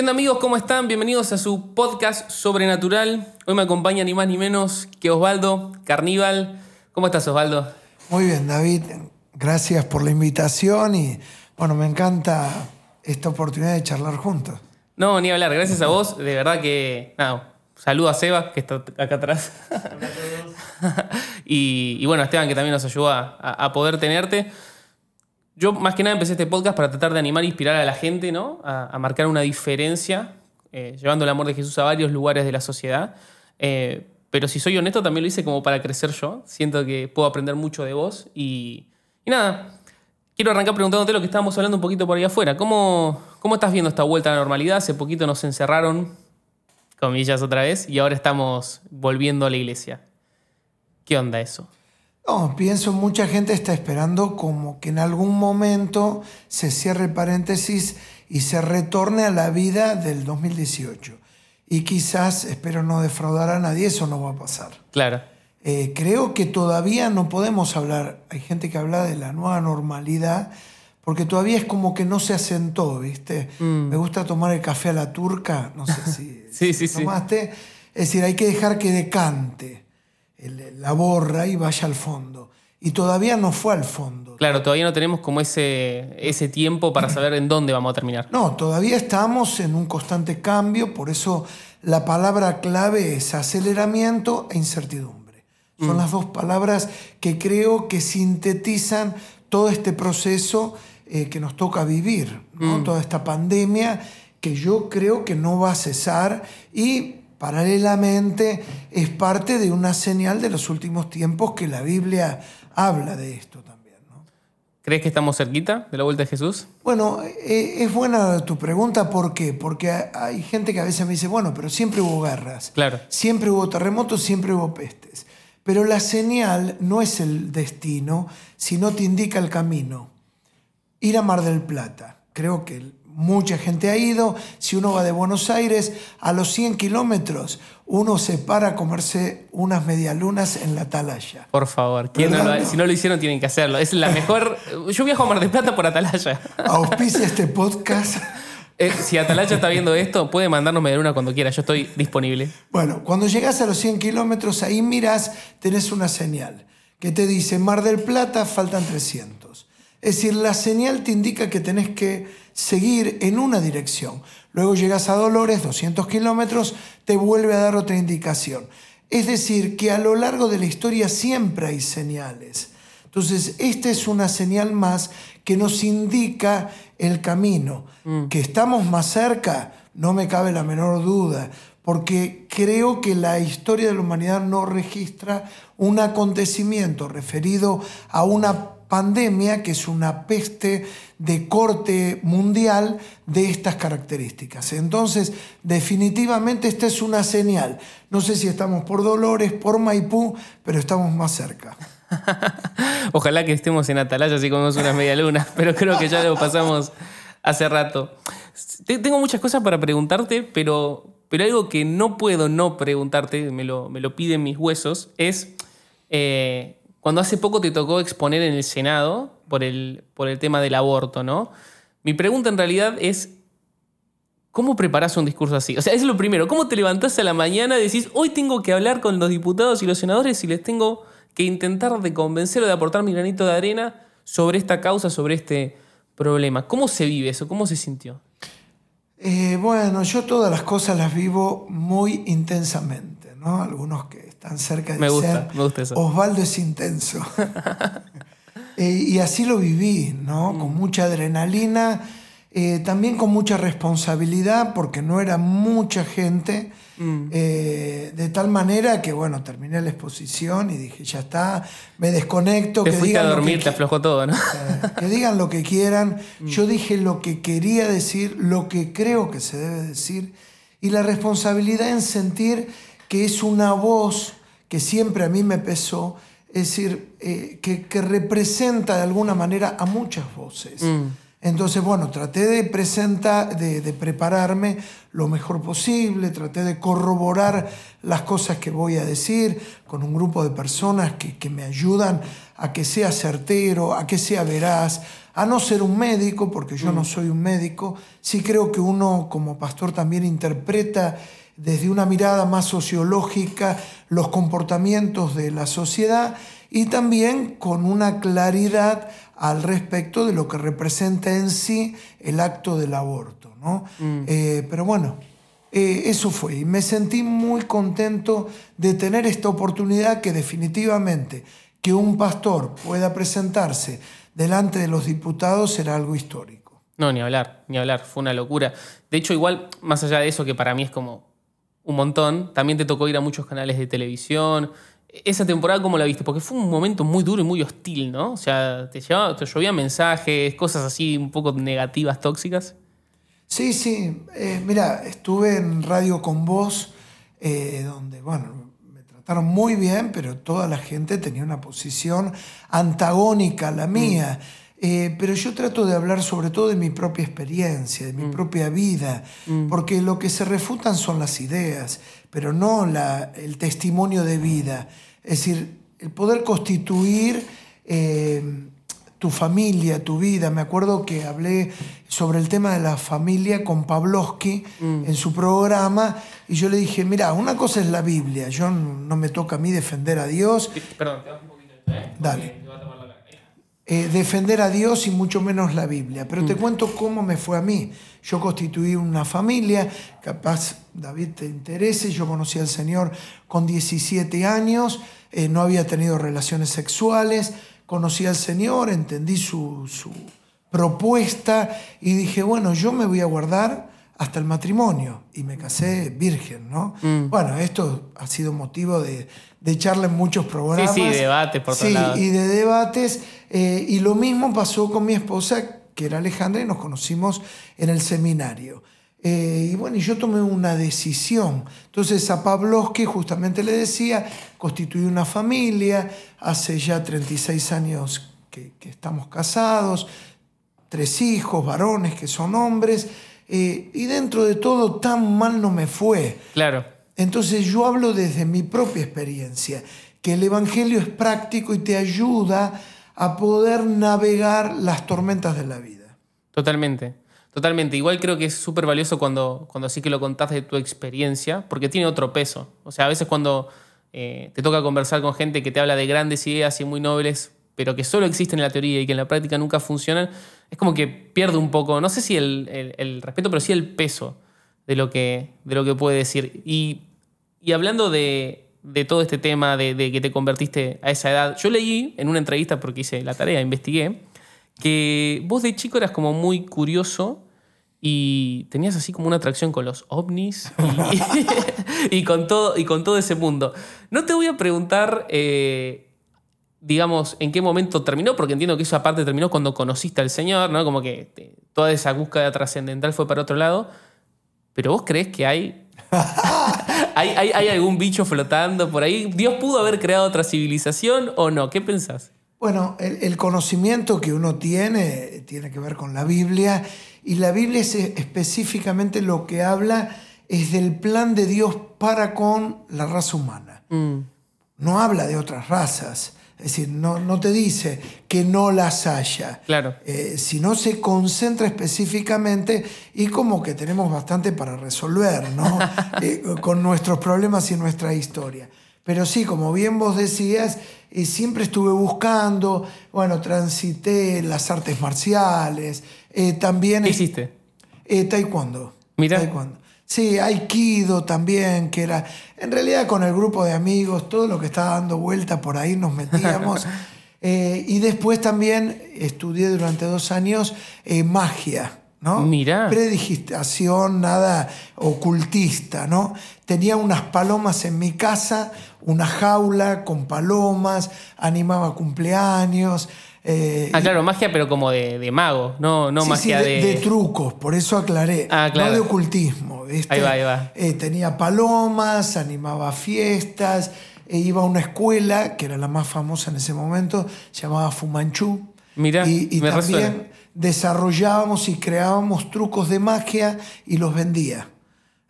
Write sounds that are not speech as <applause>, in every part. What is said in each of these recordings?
¿Qué onda amigos? ¿Cómo están? Bienvenidos a su podcast sobrenatural. Hoy me acompaña ni más ni menos que Osvaldo Carníbal. ¿Cómo estás Osvaldo? Muy bien, David. Gracias por la invitación y bueno, me encanta esta oportunidad de charlar juntos. No, ni hablar. Gracias a vos. De verdad que... Nada, saludo a Seba, que está acá atrás. <laughs> y, y, bueno, Esteban, que también nos ayudó a, a poder tenerte. Yo más que nada empecé este podcast para tratar de animar e inspirar a la gente, ¿no? A, marcar una diferencia, eh, llevando el amor de Jesús a varios lugares de la sociedad. Eh, pero si soy honesto, también lo hice como para crecer yo. Siento que puedo aprender mucho de vos. Y, nada, quiero arrancar preguntándote lo que estábamos hablando un poquito por ahí afuera. ¿Cómo, ¿Cómo estás viendo esta vuelta a la normalidad? Hace poquito nos encerraron, comillas otra vez, y ahora estamos volviendo a la iglesia. ¿Qué onda eso? No, pienso mucha gente está esperando como que en algún momento se cierre el paréntesis y se retorne a la vida del 2018. Y quizás, espero no defraudar a nadie, eso no va a pasar. Claro. Eh, creo que todavía no podemos hablar, hay gente que habla de la nueva normalidad, porque todavía es como que no se asentó, ¿viste? Mm. Me gusta tomar el café a la turca, no sé si, <laughs> sí, sí, tomaste. Es decir, hay que dejar que decante la borra y vaya al fondo. Y todavía no fue al fondo. Claro, todavía no tenemos como ese, ese tiempo para saber en dónde vamos a terminar. No, todavía estamos en un constante cambio, por eso la palabra clave es aceleramiento e incertidumbre. Son mm. las dos palabras que creo que sintetizan todo este proceso eh, que nos toca vivir, mm. toda esta pandemia que yo creo que no va a cesar y paralelamente es parte de una señal de los últimos tiempos que la Biblia habla de esto también. ¿no? ¿Crees que estamos cerquita de la vuelta de Jesús? Bueno, eh, es buena tu pregunta, ¿por qué? Porque hay gente que a veces me dice, bueno, pero siempre hubo guerras, claro. siempre hubo terremotos, siempre hubo pestes. Pero la señal no es el destino, sino te indica el camino. Ir a Mar del Plata. Creo que mucha gente ha ido. Si uno va de Buenos Aires, a los 100 kilómetros, uno se para a comerse unas medialunas en la Atalaya. Por favor, si no lo hicieron, tienen que hacerlo. Es la mejor. <laughs> Yo viajo a Mar del Plata por Atalaya. Auspicia este podcast. <laughs> Eh, si Atalaya está viendo esto, puede mandarnos medialuna cuando quiera. Yo estoy disponible. Bueno, cuando llegas a los 100 kilómetros, ahí miras, tenés una señal que te dice Mar del Plata, faltan 300. Es decir, la señal te indica que tenés que seguir en una dirección. Luego llegas a Dolores, 200 kilómetros, te vuelve a dar otra indicación. Es decir, que a lo largo de la historia siempre hay señales. Entonces, esta es una señal más que nos indica el camino. Mm. Que estamos más cerca, no me cabe la menor duda, porque creo que la historia de la humanidad no registra un acontecimiento referido a una pandemia, que es una peste de corte mundial de estas características. Entonces, definitivamente esta es una señal. No sé si estamos por Dolores, por Maipú, pero estamos más cerca. <laughs> Ojalá que estemos en Atalaya así como es una media luna, <laughs> pero creo que ya lo pasamos hace rato. Tengo muchas cosas para preguntarte, pero, pero algo que no puedo no preguntarte, me lo, me lo piden mis huesos, es... Eh, cuando hace poco te tocó exponer en el Senado por el, por el tema del aborto, ¿no? Mi pregunta en realidad es, ¿cómo preparas un discurso así? O sea, es lo primero, ¿cómo te levantás a la mañana y decís, hoy tengo que hablar con los diputados y los senadores y les tengo que intentar de convencer o de aportar mi granito de arena sobre esta causa, sobre este problema? ¿Cómo se vive eso? ¿Cómo se sintió? Eh, bueno, yo todas las cosas las vivo muy intensamente, ¿no? Algunos que tan cerca de me gusta, Me gusta eso. Osvaldo es intenso. <laughs> <laughs> Eh, y así lo viví, ¿no? Mm. Con mucha adrenalina, eh, también con mucha responsabilidad, porque no era mucha gente. Mm. Eh, de tal manera que, bueno, terminé la exposición y dije, ya está, me desconecto. Te que fuiste a dormir, te aflojó todo, ¿no? <laughs> que digan lo que quieran. Mm. Yo dije lo que quería decir, lo que creo que se debe decir, y la responsabilidad en sentir que es una voz que siempre a mí me pesó, es decir, eh, que, representa de alguna manera a muchas voces. Mm. Entonces, bueno, traté de presentar, de, de, prepararme lo mejor posible, traté de corroborar las cosas que voy a decir con un grupo de personas que, que me ayudan a que sea certero, a que sea veraz, a no ser un médico, porque yo no soy un médico. Sí creo que uno como pastor también interpreta desde una mirada más sociológica los comportamientos de la sociedad y también con una claridad al respecto de lo que representa en sí el acto del aborto. ¿no? Eh, pero bueno, eh, eso fue. Y me sentí muy contento de tener esta oportunidad que definitivamente que un pastor pueda presentarse delante de los diputados será algo histórico. No, ni hablar, ni hablar, fue una locura. De hecho, igual, más allá de eso, que para mí es como un montón, también te tocó ir a muchos canales de televisión. Esa temporada, ¿cómo la viste? Porque fue un momento muy duro y muy hostil, ¿no? O sea, te, llevaba, te llovían mensajes, cosas así un poco negativas, tóxicas. Sí, sí. Eh, mira, estuve en Radio con Vos, eh, donde, bueno, me trataron muy bien, pero toda la gente tenía una posición antagónica a la mía. Eh, pero yo trato de hablar sobre todo de mi propia experiencia, de mi propia vida, porque lo que se refutan son las ideas, pero no la, el testimonio de vida. Es decir, el poder constituir tu familia, tu vida. Me acuerdo que hablé sobre el tema de la familia con Pavlovsky en su programa y yo le dije, mira, una cosa es la Biblia, yo no me toca a mí defender a Dios. Perdón, te vas un poquito, ¿eh? Dale. Eh, defender a Dios y mucho menos la Biblia. Pero te cuento cómo me fue a mí. Yo constituí una familia, capaz David te interese, yo conocí al Señor con 17 años, eh, no había tenido relaciones sexuales, conocí al Señor, entendí su, su, propuesta y dije, bueno, yo me voy a guardar hasta el matrimonio y me casé virgen, ¿no? Mm. Bueno, esto ha sido motivo de, de echarle en muchos programas. Sí, sí, debates por todos Sí, lados. y de debates. eh, y lo mismo pasó con mi esposa, que era Alejandra, y nos conocimos en el seminario. Eh, y bueno, y yo tomé una decisión. Entonces a Pavlovsky justamente le decía, constituí una familia, hace ya 36 años que, que estamos casados, tres hijos, varones que son hombres, eh, y dentro de todo tan mal no me fue. Claro. Entonces yo hablo desde mi propia experiencia, que el Evangelio es práctico y te ayuda a poder navegar las tormentas de la vida. Totalmente, totalmente. Igual creo que es súper valioso cuando, cuando sí que lo contás de tu experiencia, porque tiene otro peso. O sea, a veces cuando eh, te toca conversar con gente que te habla de grandes ideas y muy nobles, pero que solo existen en la teoría y que en la práctica nunca funcionan, es como que pierde un poco, no sé si el, el- el respeto, pero sí el peso de lo que, de lo que puede decir. Y, y hablando de, todo este tema de, que te convertiste a esa edad, yo leí en una entrevista, porque hice la tarea, investigué, que vos de chico eras como muy curioso y tenías así como una atracción con los ovnis y, <laughs> con, todo, y con todo ese mundo. No te voy a preguntar, eh, digamos, en qué momento terminó, porque entiendo que esa parte terminó cuando conociste al Señor, ¿no? Como que toda esa búsqueda trascendental fue para otro lado. Pero vos crees que hay, <laughs> hay, hay, hay algún bicho flotando por ahí? ¿Dios pudo haber creado otra civilización o no? ¿Qué pensás? Bueno, el, el conocimiento que uno tiene tiene que ver con la Biblia y la Biblia es específicamente lo que habla es del plan de Dios para con la raza humana. No habla de otras razas, es decir, no, no te dice que no las haya. Claro. Eh, sino se concentra específicamente y como que tenemos bastante para resolver, ¿no? <laughs> Eh, con nuestros problemas y nuestra historia. Pero sí, como bien vos decías, eh, siempre estuve buscando, bueno, transité las artes marciales, eh, también... ¿Qué hiciste? Taekwondo. Mirá. Taekwondo. Sí, Aikido también, que era. En realidad, con el grupo de amigos, todo lo que estaba dando vuelta por ahí nos metíamos. <laughs> Eh, y después también estudié durante dos años eh, magia, ¿no? Mirá. Predigitación, nada ocultista, ¿no? Tenía unas palomas en mi casa, una jaula con palomas, animaba cumpleaños. Eh, Ah, claro, magia, pero como de, de mago, no, no Sí, magia sí, de, de... de trucos, por eso aclaré. Ah, claro. No de ocultismo. Ahí va, ahí va. Eh, tenía palomas, animaba fiestas, e iba a una escuela, que era la más famosa en ese momento, se llamaba Fumanchu. Mirá, y, y me también, resuena. desarrollábamos y creábamos trucos de magia y los vendía.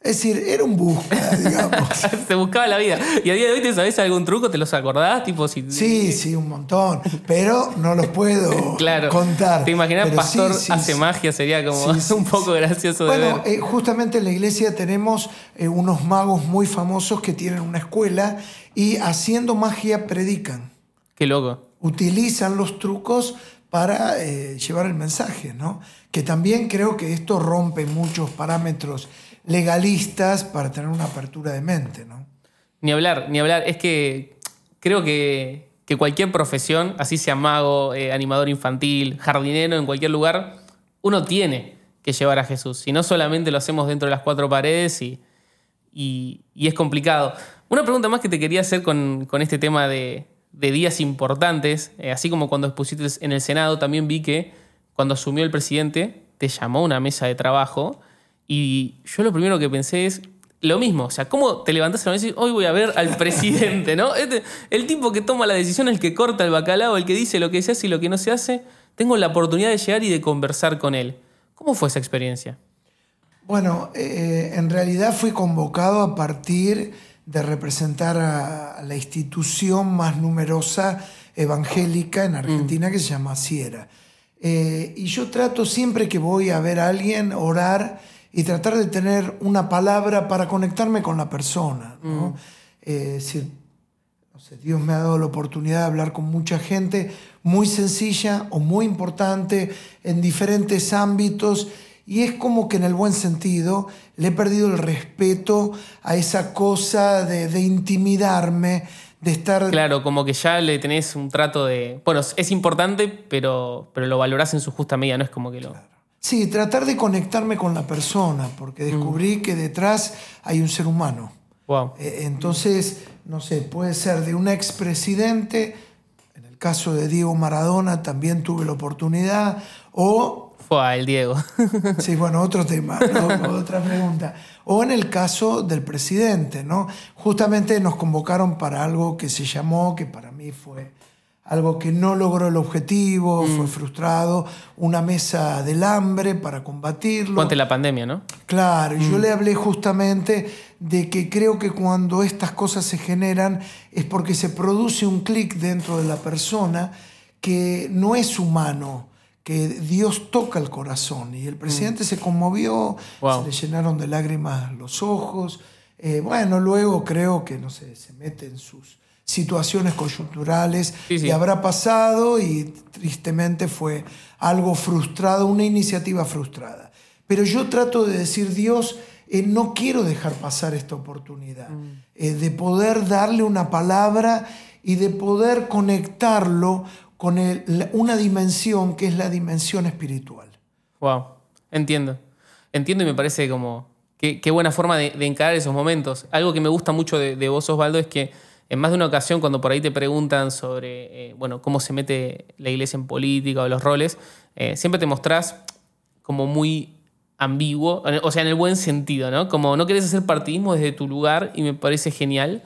Es decir, era un busca, digamos. <laughs> Se buscaba la vida. ¿Y a día de hoy te sabes algún truco? ¿Te los acordás? Tipo, si... Sí, sí, un montón. Pero no los puedo <laughs> claro. contar. ¿Te imaginas pastor sí, sí, hace sí. magia? Sería como <laughs> un poco gracioso de Bueno, ver. eh, justamente en la iglesia tenemos eh, unos magos muy famosos que tienen una escuela y haciendo magia predican. Qué loco. Utilizan los trucos para eh, llevar el mensaje, ¿no? Que también creo que esto rompe muchos parámetros legalistas para tener una apertura de mente, ¿no? Ni hablar, ni hablar. Es que creo que, que cualquier profesión, así sea mago, eh, animador infantil, jardinero, en cualquier lugar, uno tiene que llevar a Jesús. Si no solamente lo hacemos dentro de las cuatro paredes y, y- es complicado. Una pregunta más que te quería hacer con, con este tema de, de días importantes, eh, así como cuando expusiste en el Senado, también vi que cuando asumió el presidente te llamó a una mesa de trabajo y yo lo primero que pensé es lo mismo, o sea, ¿cómo te levantás a la mesa y dices, hoy voy a ver al <laughs> presidente, ¿no? Este- el tipo que toma la decisión, el que corta el bacalao, el que dice lo que se hace y lo que no se hace, tengo la oportunidad de llegar y de conversar con él. ¿Cómo fue esa experiencia? Bueno, eh, en realidad fui convocado a partir de representar a, la institución más numerosa evangélica en Argentina que se llama Sierra. Eh, y yo trato siempre que voy a ver a alguien orar y tratar de tener una palabra para conectarme con la persona. ¿no? Eh, es decir, no sé, Dios me ha dado la oportunidad de hablar con mucha gente muy sencilla o muy importante en diferentes ámbitos y es como que en el buen sentido le he perdido el respeto a esa cosa de, de intimidarme, de estar... Claro, como que ya le tenés un trato de. Bueno, es importante, pero, pero lo valorás en su justa medida, no es como que lo. Sí, tratar de conectarme con la persona, porque descubrí que detrás hay un ser humano. Wow. Eh, Entonces, no sé, puede ser de un expresidente, en el caso de Diego Maradona también tuve la oportunidad, o, Fue el Diego. <laughs> sí, bueno, otro tema, ¿no? <laughs> otra pregunta, o en el caso del presidente, ¿no? Justamente nos convocaron para algo que se llamó, que para mí fue algo que no logró el objetivo, fue frustrado, una mesa del hambre para combatirlo. Ante la pandemia, ¿no? Claro, y yo le hablé justamente de que creo que cuando estas cosas se generan es porque se produce un clic dentro de la persona que no es humano, que Dios toca el corazón. Y el presidente se conmovió, Wow. se le llenaron de lágrimas los ojos. Eh, bueno, luego creo que, no sé, se mete en sus situaciones coyunturales Sí, sí. y habrá pasado y tristemente fue algo frustrado, una iniciativa frustrada. Pero yo trato de decir, Dios, eh, no quiero dejar pasar esta oportunidad, eh, de poder darle una palabra y de poder conectarlo con el- la- una dimensión que es la dimensión espiritual. Wow. Entiendo. Entiendo y me parece como. Qué, qué buena forma de, de encarar esos momentos. Algo que me gusta mucho de, de vos, Osvaldo, es que en más de una ocasión, cuando por ahí te preguntan sobre eh, bueno, cómo se mete la iglesia en política o los roles, eh, siempre te mostrás como muy ambiguo, o sea, en el buen sentido, ¿no? Como no querés hacer partidismo desde tu lugar y me parece genial.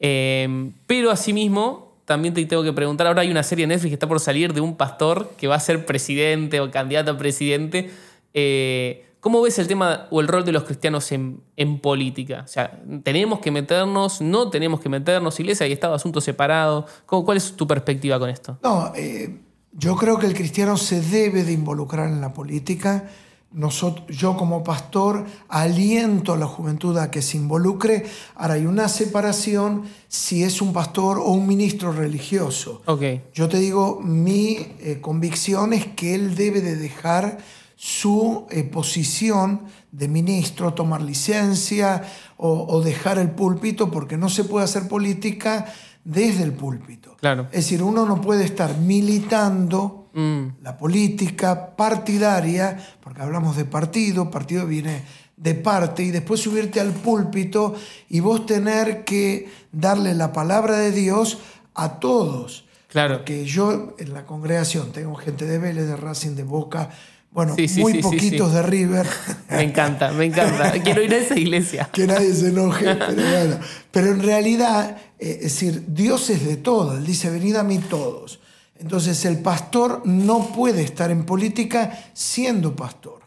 Eh, pero asimismo, también te tengo que preguntar, ahora hay una serie en Netflix que está por salir de un pastor que va a ser presidente o candidato a presidente. Eh, ¿Cómo ves el tema o el rol de los cristianos en, en política? O sea, ¿tenemos que meternos? ¿No tenemos que meternos? Iglesia y Estado, asuntos separados. ¿Cómo- ¿Cuál es tu perspectiva con esto? No, eh, yo creo que el cristiano se debe de involucrar en la política. Nosotros, yo como pastor aliento a la juventud a que se involucre. Ahora hay una separación si es un pastor o un ministro religioso. Ok. Yo te digo, mi eh, convicción es que él debe de dejar su eh, posición de ministro, tomar licencia o, o dejar el púlpito, porque no se puede hacer política desde el púlpito. Claro. Es decir, uno no puede estar militando Mm, la política partidaria, porque hablamos de partido, partido viene de parte, y después subirte al púlpito y vos tener que darle la palabra de Dios a todos. claro. Porque yo en la congregación tengo gente de Vélez, de Racing, de Boca, bueno, Sí, sí, muy sí, poquitos de River. Me encanta, me encanta. <laughs> Quiero ir a esa iglesia. que nadie se enoje, pero bueno. Pero en realidad, eh, es decir, Dios es de todo. Él dice, venid a mí todos. Entonces el pastor no puede estar en política siendo pastor,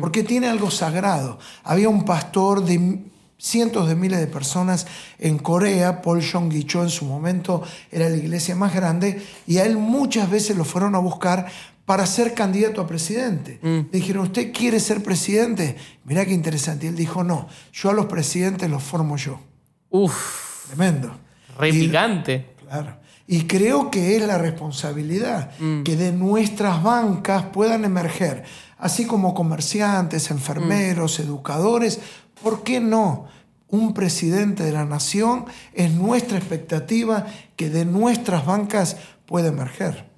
porque tiene algo sagrado. Había un pastor de cientos de miles de personas en Corea, Paul Jong Cho en su momento era la iglesia más grande, y a él muchas veces lo fueron a buscar para ser candidato a presidente. Le dijeron, ¿usted quiere ser presidente? Mirá qué interesante. Y él dijo, no, yo a los presidentes los formo yo. Uf, Tremendo. re Y- picante. Claro. Y creo que es la responsabilidad que de nuestras bancas puedan emerger, así como comerciantes, enfermeros, educadores, ¿por qué no? Un presidente de la nación es nuestra expectativa que de nuestras bancas pueda emerger.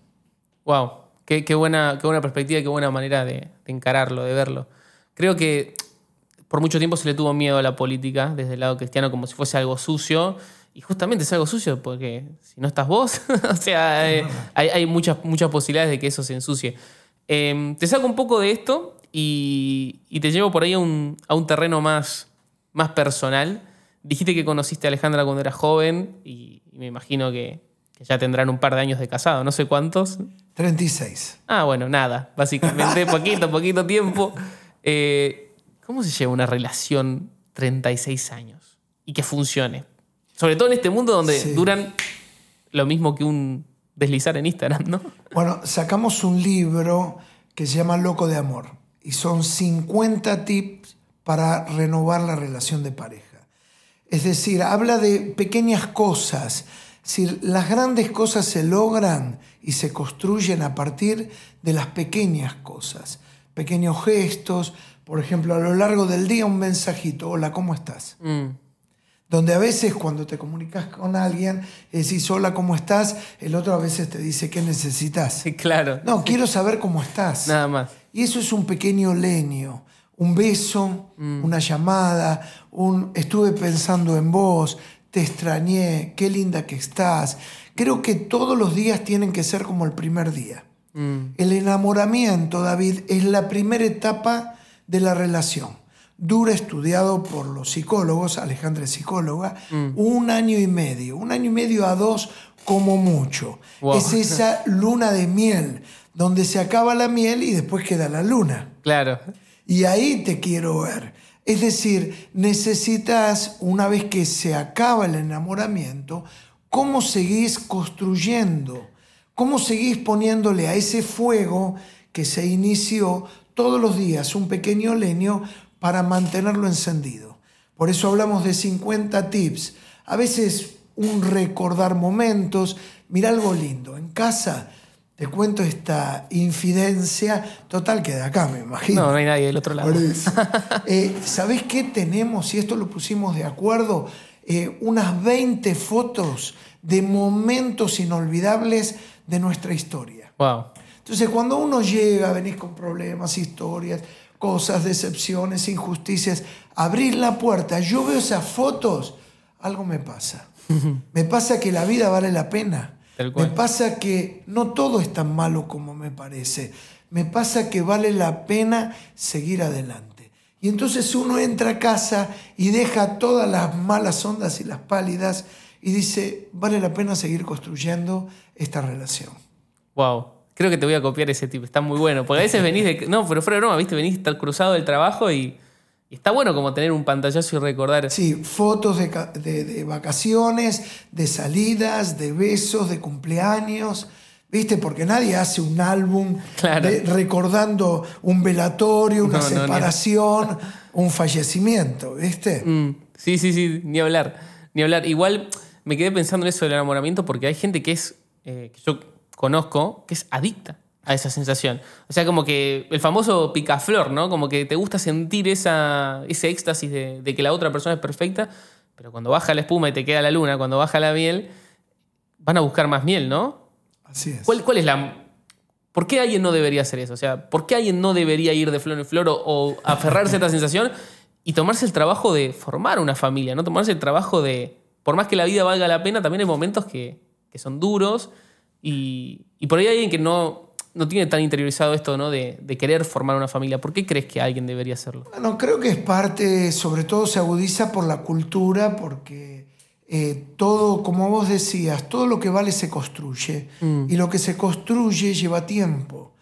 Wow, qué, buena, qué buena perspectiva y qué buena manera de, encararlo, de verlo. Creo que por mucho tiempo se le tuvo miedo a la política desde el lado cristiano como si fuese algo sucio. Y justamente es algo sucio porque si no estás vos, <laughs> o sea, eh, hay, muchas, muchas posibilidades de que eso se ensucie. Eh, te saco un poco de esto y, te llevo por ahí a un, a un terreno más, más personal. Dijiste que conociste a Alejandra cuando eras joven y, me imagino que ya tendrán un par de años de casado, no sé cuántos. 36. Ah, bueno, nada, básicamente, <laughs> poquito, poquito tiempo. Eh, ¿Cómo se lleva una relación 36 años y que funcione? Sobre todo en este mundo donde Sí. duran lo mismo que un deslizar en Instagram, ¿no? Bueno, sacamos un libro que se llama Loco de Amor y son 50 tips para renovar la relación de pareja. Es decir, habla de pequeñas cosas. Si las grandes cosas se logran y se construyen a partir de las pequeñas cosas, pequeños gestos, por ejemplo, a lo largo del día un mensajito, hola, ¿cómo estás? Mm, Donde a veces cuando te comunicas con alguien, decís, hola, ¿cómo estás? El otro a veces te dice, ¿qué necesitas? sí, claro. No, quiero saber cómo estás. Nada más. Y eso es un pequeño leño, un beso, una llamada, un estuve pensando en vos, te extrañé, qué linda que estás. Creo que todos los días tienen que ser como el primer día. Mm, El enamoramiento, David, es la primera etapa de la relación. Dura estudiado por los psicólogos, Alejandra es psicóloga, un año y medio, un año y medio a dos como mucho. Wow. Es esa <laughs> luna de miel, donde se acaba la miel y después queda la luna. claro. Y ahí te quiero ver. Es decir, necesitas, una vez que se acaba el enamoramiento, cómo seguís construyendo, cómo seguís poniéndole a ese fuego que se inició todos los días un pequeño leño para mantenerlo encendido. Por eso hablamos de 50 tips. A veces un recordar momentos. Mira algo lindo. En casa te cuento esta infidencia total que de acá, me imagino. No, no hay nadie del otro lado. <laughs> Eh, ¿Sabés qué tenemos? Y esto lo pusimos de acuerdo. eh, unas 20 fotos de momentos inolvidables de nuestra historia. Wow. Entonces, cuando uno llega, venís con problemas, historias, cosas, decepciones, injusticias, abrir la puerta, yo veo esas fotos, algo me pasa. <laughs> Me pasa que la vida vale la pena. Me pasa que no todo es tan malo como me parece. Me pasa que vale la pena seguir adelante. Y entonces uno entra a casa y deja todas las malas ondas y las pálidas y dice, vale la pena seguir construyendo esta relación. Wow. Creo que te voy a copiar ese tip. Está muy bueno. Porque a veces venís de. No, pero fuera de broma, ¿viste? Venís estar cruzado del trabajo y, y está bueno como tener un pantallazo y recordar. Sí, fotos de, de- de vacaciones, de salidas, de besos, de cumpleaños. ¿Viste? Porque nadie hace un álbum Claro. de- recordando un velatorio, una No, no, ni- separación, un fallecimiento. ¿Viste? Mm, sí, sí, sí, ni hablar. Ni hablar. Igual me quedé pensando en eso del enamoramiento porque hay gente que es. eh, que yo conozco que es adicta a esa sensación. O sea, como que el famoso picaflor, ¿no? Como que te gusta sentir esa, ese éxtasis de, de que la otra persona es perfecta, pero cuando baja la espuma y te queda la luna, cuando baja la miel, van a buscar más miel, ¿no? Así es. ¿Cuál, cuál es la... ¿Por qué alguien no debería hacer eso? O sea, ¿por qué alguien no debería ir de flor en flor o, o aferrarse a esta sensación y tomarse el trabajo de formar una familia, ¿no? Tomarse el trabajo de... Por más que la vida valga la pena, también hay momentos que, que son duros y, y por ahí hay alguien que no, no tiene tan interiorizado esto, ¿no? De, de querer formar una familia. ¿Por qué crees que alguien debería hacerlo? Bueno, creo que es parte, sobre todo se agudiza por la cultura, porque eh, todo, como vos decías, todo lo que vale se construye y lo que se construye lleva tiempo.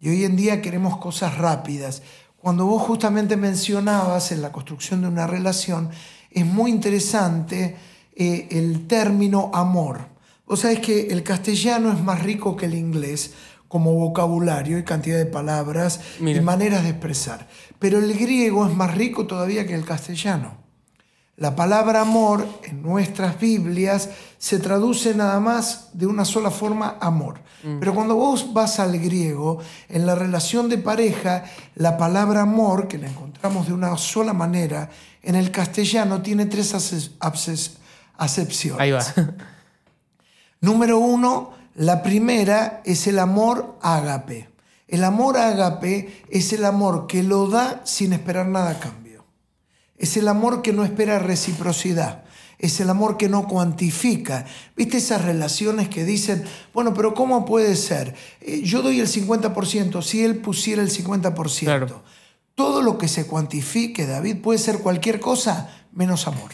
Y hoy en día queremos cosas rápidas. Cuando vos justamente mencionabas en la construcción de una relación, es muy interesante eh, el término amor. Vos sabés que el castellano es más rico que el inglés como vocabulario y cantidad de palabras Mira. y maneras de expresar. Pero el griego es más rico todavía que el castellano. La palabra amor en nuestras Biblias se traduce nada más de una sola forma, amor. Pero cuando vos vas al griego, en la relación de pareja, la palabra amor, que la encontramos de una sola manera, en el castellano tiene tres acepciones. Ahí va. Número uno, la primera es el amor ágape. El amor ágape es el amor que lo da sin esperar nada a cambio. Es el amor que no espera reciprocidad. Es el amor que no cuantifica. ¿Viste esas relaciones que dicen, bueno, pero ¿cómo puede ser? Eh, yo doy el 50% si él pusiera el 50%. Claro. Todo lo que se cuantifique, David, puede ser cualquier cosa menos amor.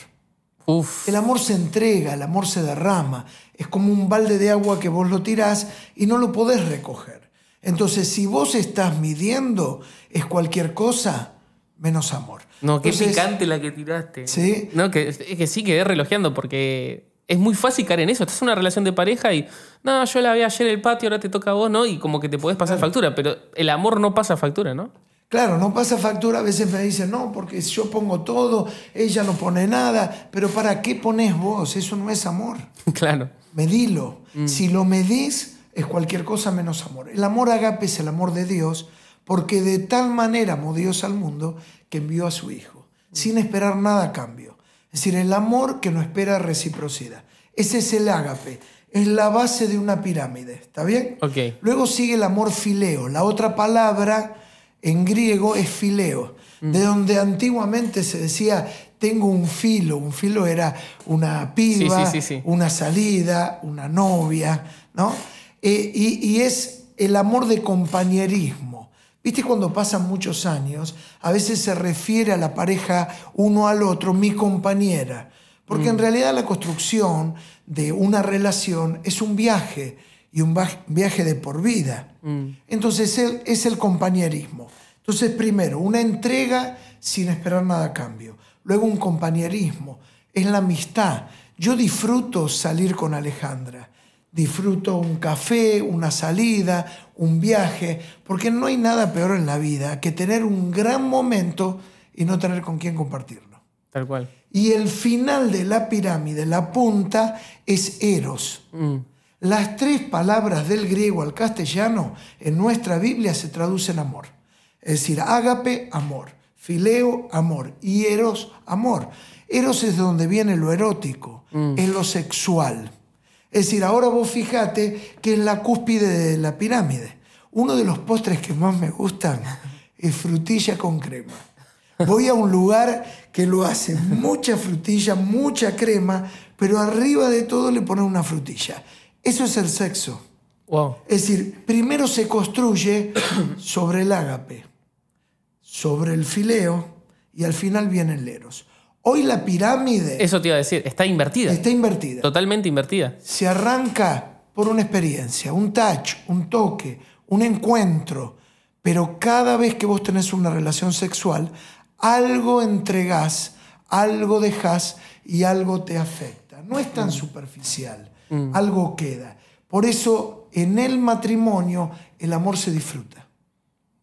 Uf. El amor se entrega, el amor se derrama. Es como un balde de agua que vos lo tirás y no lo podés recoger. Entonces, si vos estás midiendo, es cualquier cosa menos amor. No, qué Entonces, picante la que tiraste. Sí. No, que, es que sí quedé relojeando porque es muy fácil caer en eso. Estás en una relación de pareja y, no, yo la vi ayer en el patio, ahora te toca a vos, ¿no? Y como que te podés pasar factura, pero el amor no pasa factura, ¿no? Claro, no pasa factura, a veces me dicen, no, porque yo pongo todo, ella no pone nada, pero ¿para qué pones vos? Eso no es amor. <laughs> claro. Medilo. Si lo medís, es cualquier cosa menos amor. El amor agape es el amor de Dios, porque de tal manera amó Dios al mundo que envió a su Hijo, sin esperar nada a cambio. Es decir, el amor que no espera reciprocidad. Ese es el ágape. Es la base de una pirámide. ¿Está bien? Ok. Luego sigue el amor fileo. La otra palabra en griego es fileo, de donde antiguamente se decía tengo un filo. Un filo era una piba, Sí, sí, sí, sí. una salida, una novia, ¿no? Eh, y, y es el amor de compañerismo. ¿Viste cuando pasan muchos años? A veces se refiere a la pareja uno al otro, mi compañera. Porque en realidad la construcción de una relación es un viaje y un viaje de por vida. Entonces el- es el compañerismo. Entonces primero, una entrega sin esperar nada a cambio. Luego un compañerismo, es la amistad. Yo disfruto salir con Alejandra. Disfruto un café, una salida, un viaje, porque no hay nada peor en la vida que tener un gran momento y no tener con quién compartirlo. Tal cual. Y el final de la pirámide, la punta, es eros. Mm. Las tres palabras del griego al castellano en nuestra Biblia se traducen amor. Es decir, ágape, amor. Fileo, amor. Y eros, amor. Eros es de donde viene lo erótico, es lo sexual. Es decir, ahora vos fíjate que es la cúspide de la pirámide. Uno de los postres que más me gustan <laughs> es frutilla con crema. Voy a un lugar que lo hace mucha frutilla, mucha crema, pero arriba de todo le ponen una frutilla. Eso es el sexo. Wow. Es decir, primero se construye sobre el ágape, sobre el fileo y al final viene el eros. Hoy la pirámide Eso te iba a decir, está invertida. está invertida. Totalmente invertida. Se arranca por una experiencia, un touch, un toque, un encuentro, pero cada vez que vos tenés una relación sexual, algo entregás, algo dejás y algo te afecta. No es tan superficial, algo queda. Por eso en el matrimonio el amor se disfruta.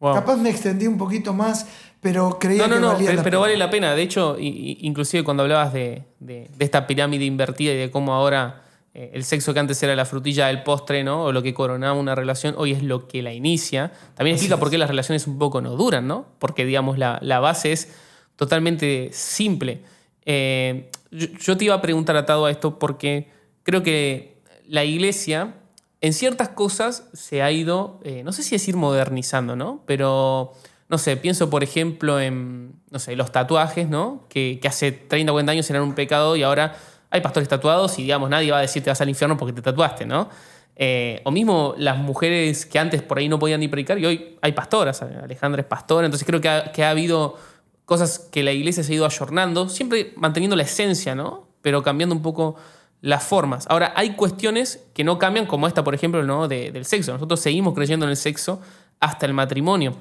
Wow. Capaz me extendí un poquito más, pero creía No, no, que no, valía pero, la pero pena. vale la pena. De hecho, inclusive cuando hablabas de, de- de esta pirámide invertida y de cómo ahora eh, el sexo que antes era la frutilla del postre, ¿no? O lo que coronaba una relación, hoy es lo que la inicia. También explica por qué las relaciones un poco no duran, ¿no? Porque, digamos, la, la base es totalmente simple. Eh, yo, yo te iba a preguntar atado a esto porque creo que la iglesia en ciertas cosas se ha ido, eh, no sé si decir modernizando, ¿no? Pero, no sé, pienso por ejemplo en, no sé, los tatuajes, ¿no? Que, hace 30 o 40 años eran un pecado y ahora hay pastores tatuados y, digamos, nadie va a decir te vas al infierno porque te tatuaste, ¿no? Eh, o mismo las mujeres que antes por ahí no podían ni predicar y hoy hay pastoras, Alejandra es pastora, entonces creo que ha, que ha habido cosas que la iglesia se ha ido ayornando, siempre manteniendo la esencia, ¿no? pero cambiando un poco las formas. Ahora, hay cuestiones que no cambian, como esta, por ejemplo, del sexo. Nosotros seguimos creyendo en el sexo hasta el matrimonio.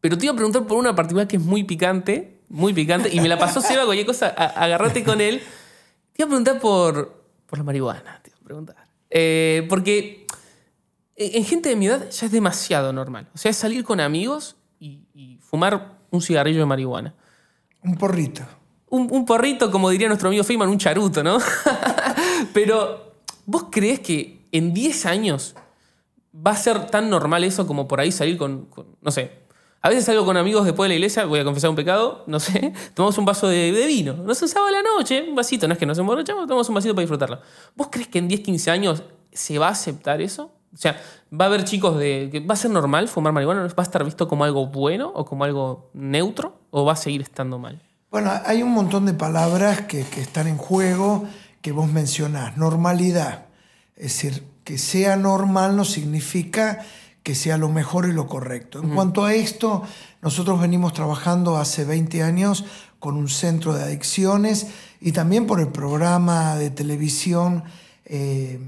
Pero te iba a preguntar por una particular que es muy picante, muy picante, y me la pasó Seba, cualquier cosa, agarrate con él. Te iba a preguntar por, por la marihuana, te iba a preguntar. Eh, porque en en gente de mi edad ya es demasiado normal. O sea, es salir con amigos y, y fumar un cigarrillo de marihuana. Un porrito. Un, un porrito, como diría nuestro amigo Feynman, un charuto, ¿no? <laughs> Pero, ¿vos creés que en 10 años va a ser tan normal eso como por ahí salir con, no sé, a veces salgo con amigos después de la iglesia, voy a confesar un pecado, no sé, <laughs> tomamos un vaso de, de vino, no sé, un sábado a la noche, un vasito, no es que nos emborrachamos, tomamos un vasito para disfrutarlo. ¿Vos crees que en 10, 15 años se va a aceptar eso? O sea, ¿va a haber chicos de... ¿Va a ser normal fumar marihuana? ¿Va a estar visto como algo bueno o como algo neutro? ¿O va a seguir estando mal? Bueno, hay un montón de palabras que, que están en juego que vos mencionás. Normalidad. Es decir, que sea normal no significa que sea lo mejor y lo correcto. En cuanto a esto, nosotros venimos trabajando hace 20 años con un centro de adicciones y también por el programa de televisión. eh,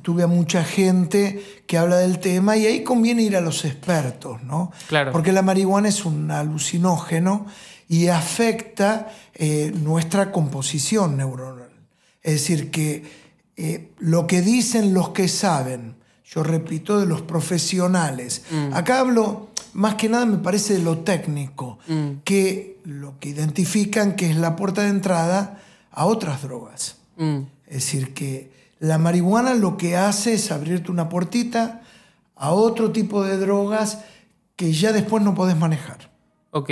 tuve a mucha gente que habla del tema y ahí conviene ir a los expertos, ¿no? Claro. Porque la marihuana es un alucinógeno y afecta eh, nuestra composición neuronal. Es decir, que eh, lo que dicen los que saben, yo repito, de los profesionales. Acá hablo más que nada, me parece, de lo técnico, que lo que identifican que es la puerta de entrada a otras drogas. Mm, Es decir, que la marihuana lo que hace es abrirte una puertita a otro tipo de drogas que ya después no podés manejar. ok.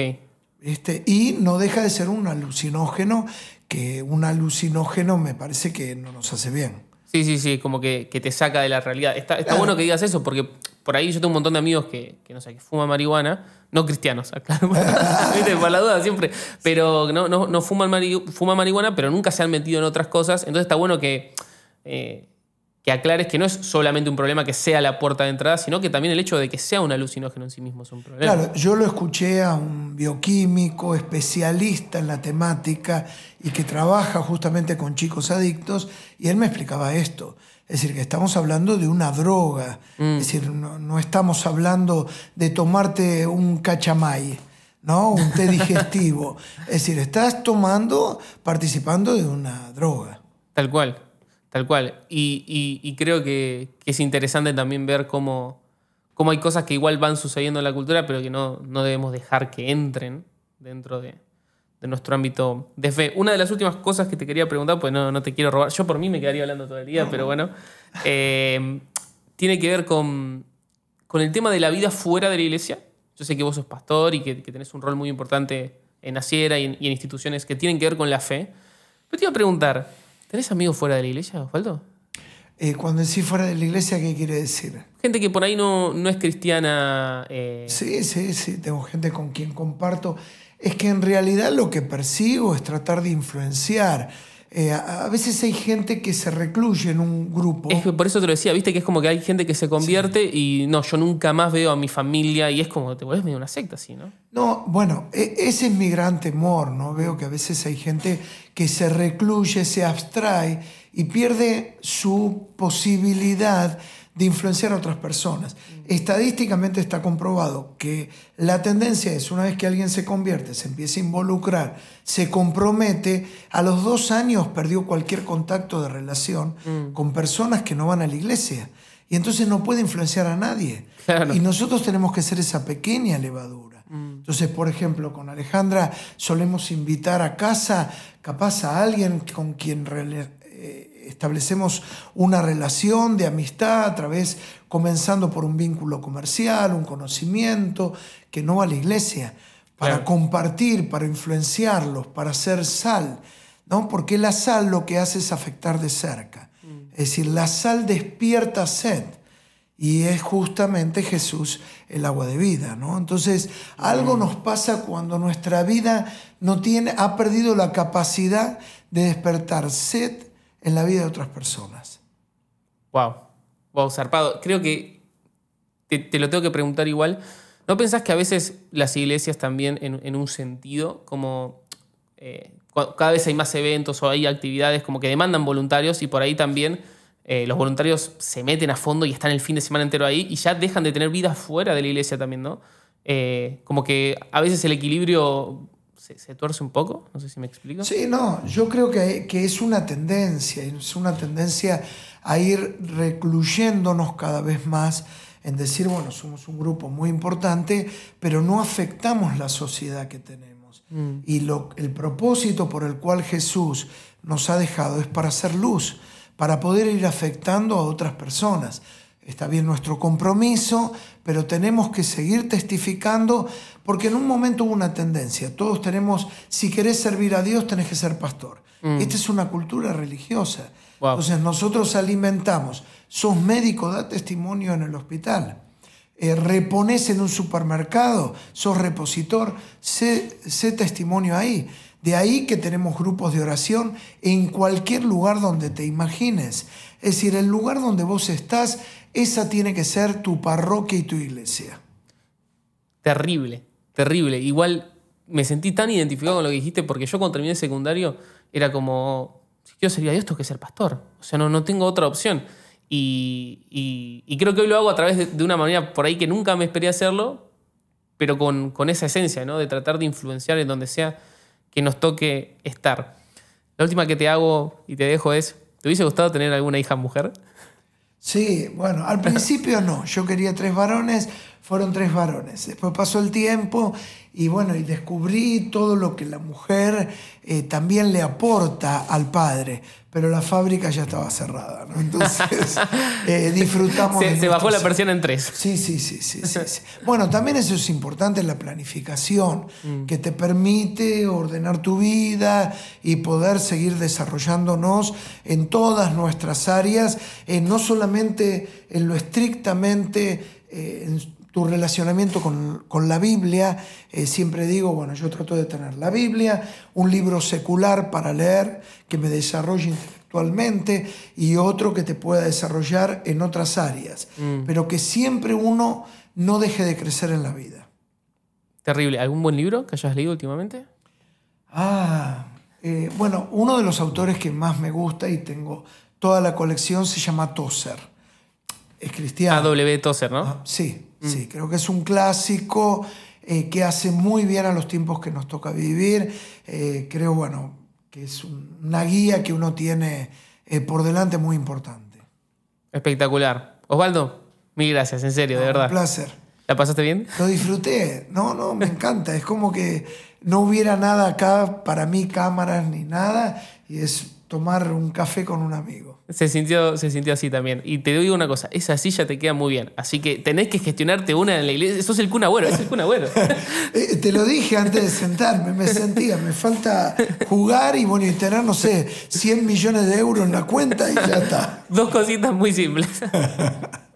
¿Viste? Y no deja de ser un alucinógeno, que un alucinógeno me parece que no nos hace bien. Sí, sí, sí, como que, que te saca de la realidad. Está, Claro. bueno que digas eso, porque por ahí yo tengo un montón de amigos que, no sé, que fuman marihuana, no cristianos. <laughs> ¿Viste? Por la duda siempre. Pero no, no, no fuman, mari- fuman marihuana, pero nunca se han metido en otras cosas. Entonces está bueno que, eh, que aclares que no es solamente un problema que sea la puerta de entrada, sino que también el hecho de que sea un alucinógeno en sí mismo es un problema. Claro, yo lo escuché a un bioquímico especialista en la temática y que trabaja justamente con chicos adictos y él me explicaba esto. Es decir, que estamos hablando de una droga. Es decir, no, no estamos hablando de tomarte un cachamay, ¿no? Un té <laughs> digestivo. es decir, estás tomando, participando de una droga. Tal cual, tal cual. Y, creo que, es interesante también ver cómo, cómo hay cosas que igual van sucediendo en la cultura, pero que no, no debemos dejar que entren dentro de, nuestro ámbito de fe. Una de las últimas cosas que te quería preguntar, pues no, no te quiero robar, yo por mí me quedaría hablando todo el día, pero bueno, eh, tiene que ver con, con el tema de la vida fuera de la iglesia. Yo sé que vos sos pastor y que, que tenés un rol muy importante en Asiera y en, y en instituciones que tienen que ver con la fe. Pero te iba a preguntar, ¿tenés amigos fuera de la iglesia, Osvaldo? Eh, cuando decís fuera de la iglesia, ¿qué quiere decir? Gente que por ahí no, no es cristiana. eh, Sí, sí, sí, tengo gente con quien comparto. Es que en realidad lo que persigo es tratar de influenciar. Eh, a, a veces hay gente que se recluye en un grupo. Es que por eso te lo decía, viste que es como que hay gente que se convierte y no, yo nunca más veo a mi familia y es como te vuelves medio una secta así, ¿no? No, bueno, e- ese es mi gran temor, ¿no? Veo que a veces hay gente que se recluye, se abstrae y pierde su posibilidad de influenciar a otras personas. Estadísticamente está comprobado que la tendencia es, una vez que alguien se convierte, se empieza a involucrar, se compromete, a los dos años perdió cualquier contacto de relación con personas que no van a la iglesia. Y entonces no puede influenciar a nadie. Claro. Y nosotros tenemos que ser esa pequeña levadura. Entonces, por ejemplo, con Alejandra solemos invitar a casa, capaz a alguien con quien establecemos una relación de amistad a través, comenzando por un vínculo comercial, un conocimiento, que no va a la iglesia, para Claro. compartir, para influenciarlos, para hacer sal, ¿no? Porque la sal lo que hace es afectar de cerca. Es decir, la sal despierta sed. Y es justamente Jesús el agua de vida, ¿no? Entonces, algo nos pasa cuando nuestra vida no tiene, ha perdido la capacidad de despertar sed en la vida de otras personas. Wow. Wow, zarpado. Creo que te, lo tengo que preguntar igual. ¿No pensás que a veces las iglesias también, en, un sentido, como eh, cada vez hay más eventos o hay actividades como que demandan voluntarios y por ahí también eh, los voluntarios se meten a fondo y están el fin de semana entero ahí y ya dejan de tener vida fuera de la iglesia también, ¿no? Eh, como que a veces el equilibrio se, se tuerce un poco, no sé si me explico. Sí, no, yo creo que, que es una tendencia, es una tendencia a ir recluyéndonos cada vez más en decir, bueno, somos un grupo muy importante, pero no afectamos la sociedad que tenemos. Y lo, el propósito por el cual Jesús nos ha dejado es para hacer luz, para poder ir afectando a otras personas. Está bien nuestro compromiso, pero tenemos que seguir testificando porque en un momento hubo una tendencia. Todos tenemos, si querés servir a Dios, tenés que ser pastor. Esta es una cultura religiosa. Wow. Entonces nosotros alimentamos. Sos médico, da testimonio en el hospital. Eh, reponés en un supermercado, sos repositor, sé, sé testimonio ahí. De ahí que tenemos grupos de oración en cualquier lugar donde te imagines. Es decir, el lugar donde vos estás, esa tiene que ser tu parroquia y tu iglesia. Terrible, terrible. Igual me sentí tan identificado con lo que dijiste porque yo cuando terminé secundario era como, si quiero servir a Dios tengo que ser pastor. O sea, no, no tengo otra opción. Y, y- y creo que hoy lo hago a través de, de una manera por ahí que nunca me esperé hacerlo, pero con, con esa esencia, ¿no? De tratar de influenciar en donde sea que nos toque estar. La última que te hago y te dejo es, ¿te hubiese gustado tener alguna hija mujer? Sí, bueno, al principio no, yo quería tres varones, fueron tres varones. Después pasó el tiempo y bueno, y descubrí todo lo que la mujer eh, también le aporta al padre, pero la fábrica ya estaba cerrada, ¿no? Entonces <laughs> eh, disfrutamos. de Se, se bajó la persiana en tres. Sí, sí, sí, sí, sí, <laughs> sí. Bueno, también eso es importante, la planificación, que te permite ordenar tu vida y poder seguir desarrollándonos en todas nuestras áreas, eh, no solamente en lo estrictamente, eh, en tu relacionamiento con, con la Biblia. Eh, siempre digo, bueno, yo trato de tener la Biblia, un libro secular para leer que me desarrolle intelectualmente y otro que te pueda desarrollar en otras áreas, pero que siempre uno no deje de crecer en la vida. Terrible. ¿Algún buen libro que hayas leído últimamente? Ah, eh, bueno, uno de los autores que más me gusta y tengo toda la colección se llama Tozer. Es cristiano. A.W. Tozer, ¿no? Ah, sí, sí, creo que es un clásico eh, que hace muy bien a los tiempos que nos toca vivir. Eh, creo, bueno, que es un- una guía que uno tiene eh, por delante muy importante. Espectacular. Osvaldo, mil gracias, en serio, de Un verdad. placer. ¿La pasaste bien? Lo disfruté. No, no, me encanta. Es como que no hubiera nada acá para mí, cámaras ni nada, y es tomar un café con un amigo. Se sintió, se sintió así también. Y te digo una cosa, esa silla te queda muy bien. Así que tenés que gestionarte una en la iglesia. Eso es el cuna bueno, es el cuna bueno. <laughs> Eh, te lo dije antes de sentarme, me sentía, me falta jugar y bueno, y tener, no sé, 100 millones de euros en la cuenta y ya está. <laughs> Dos cositas muy simples. <laughs>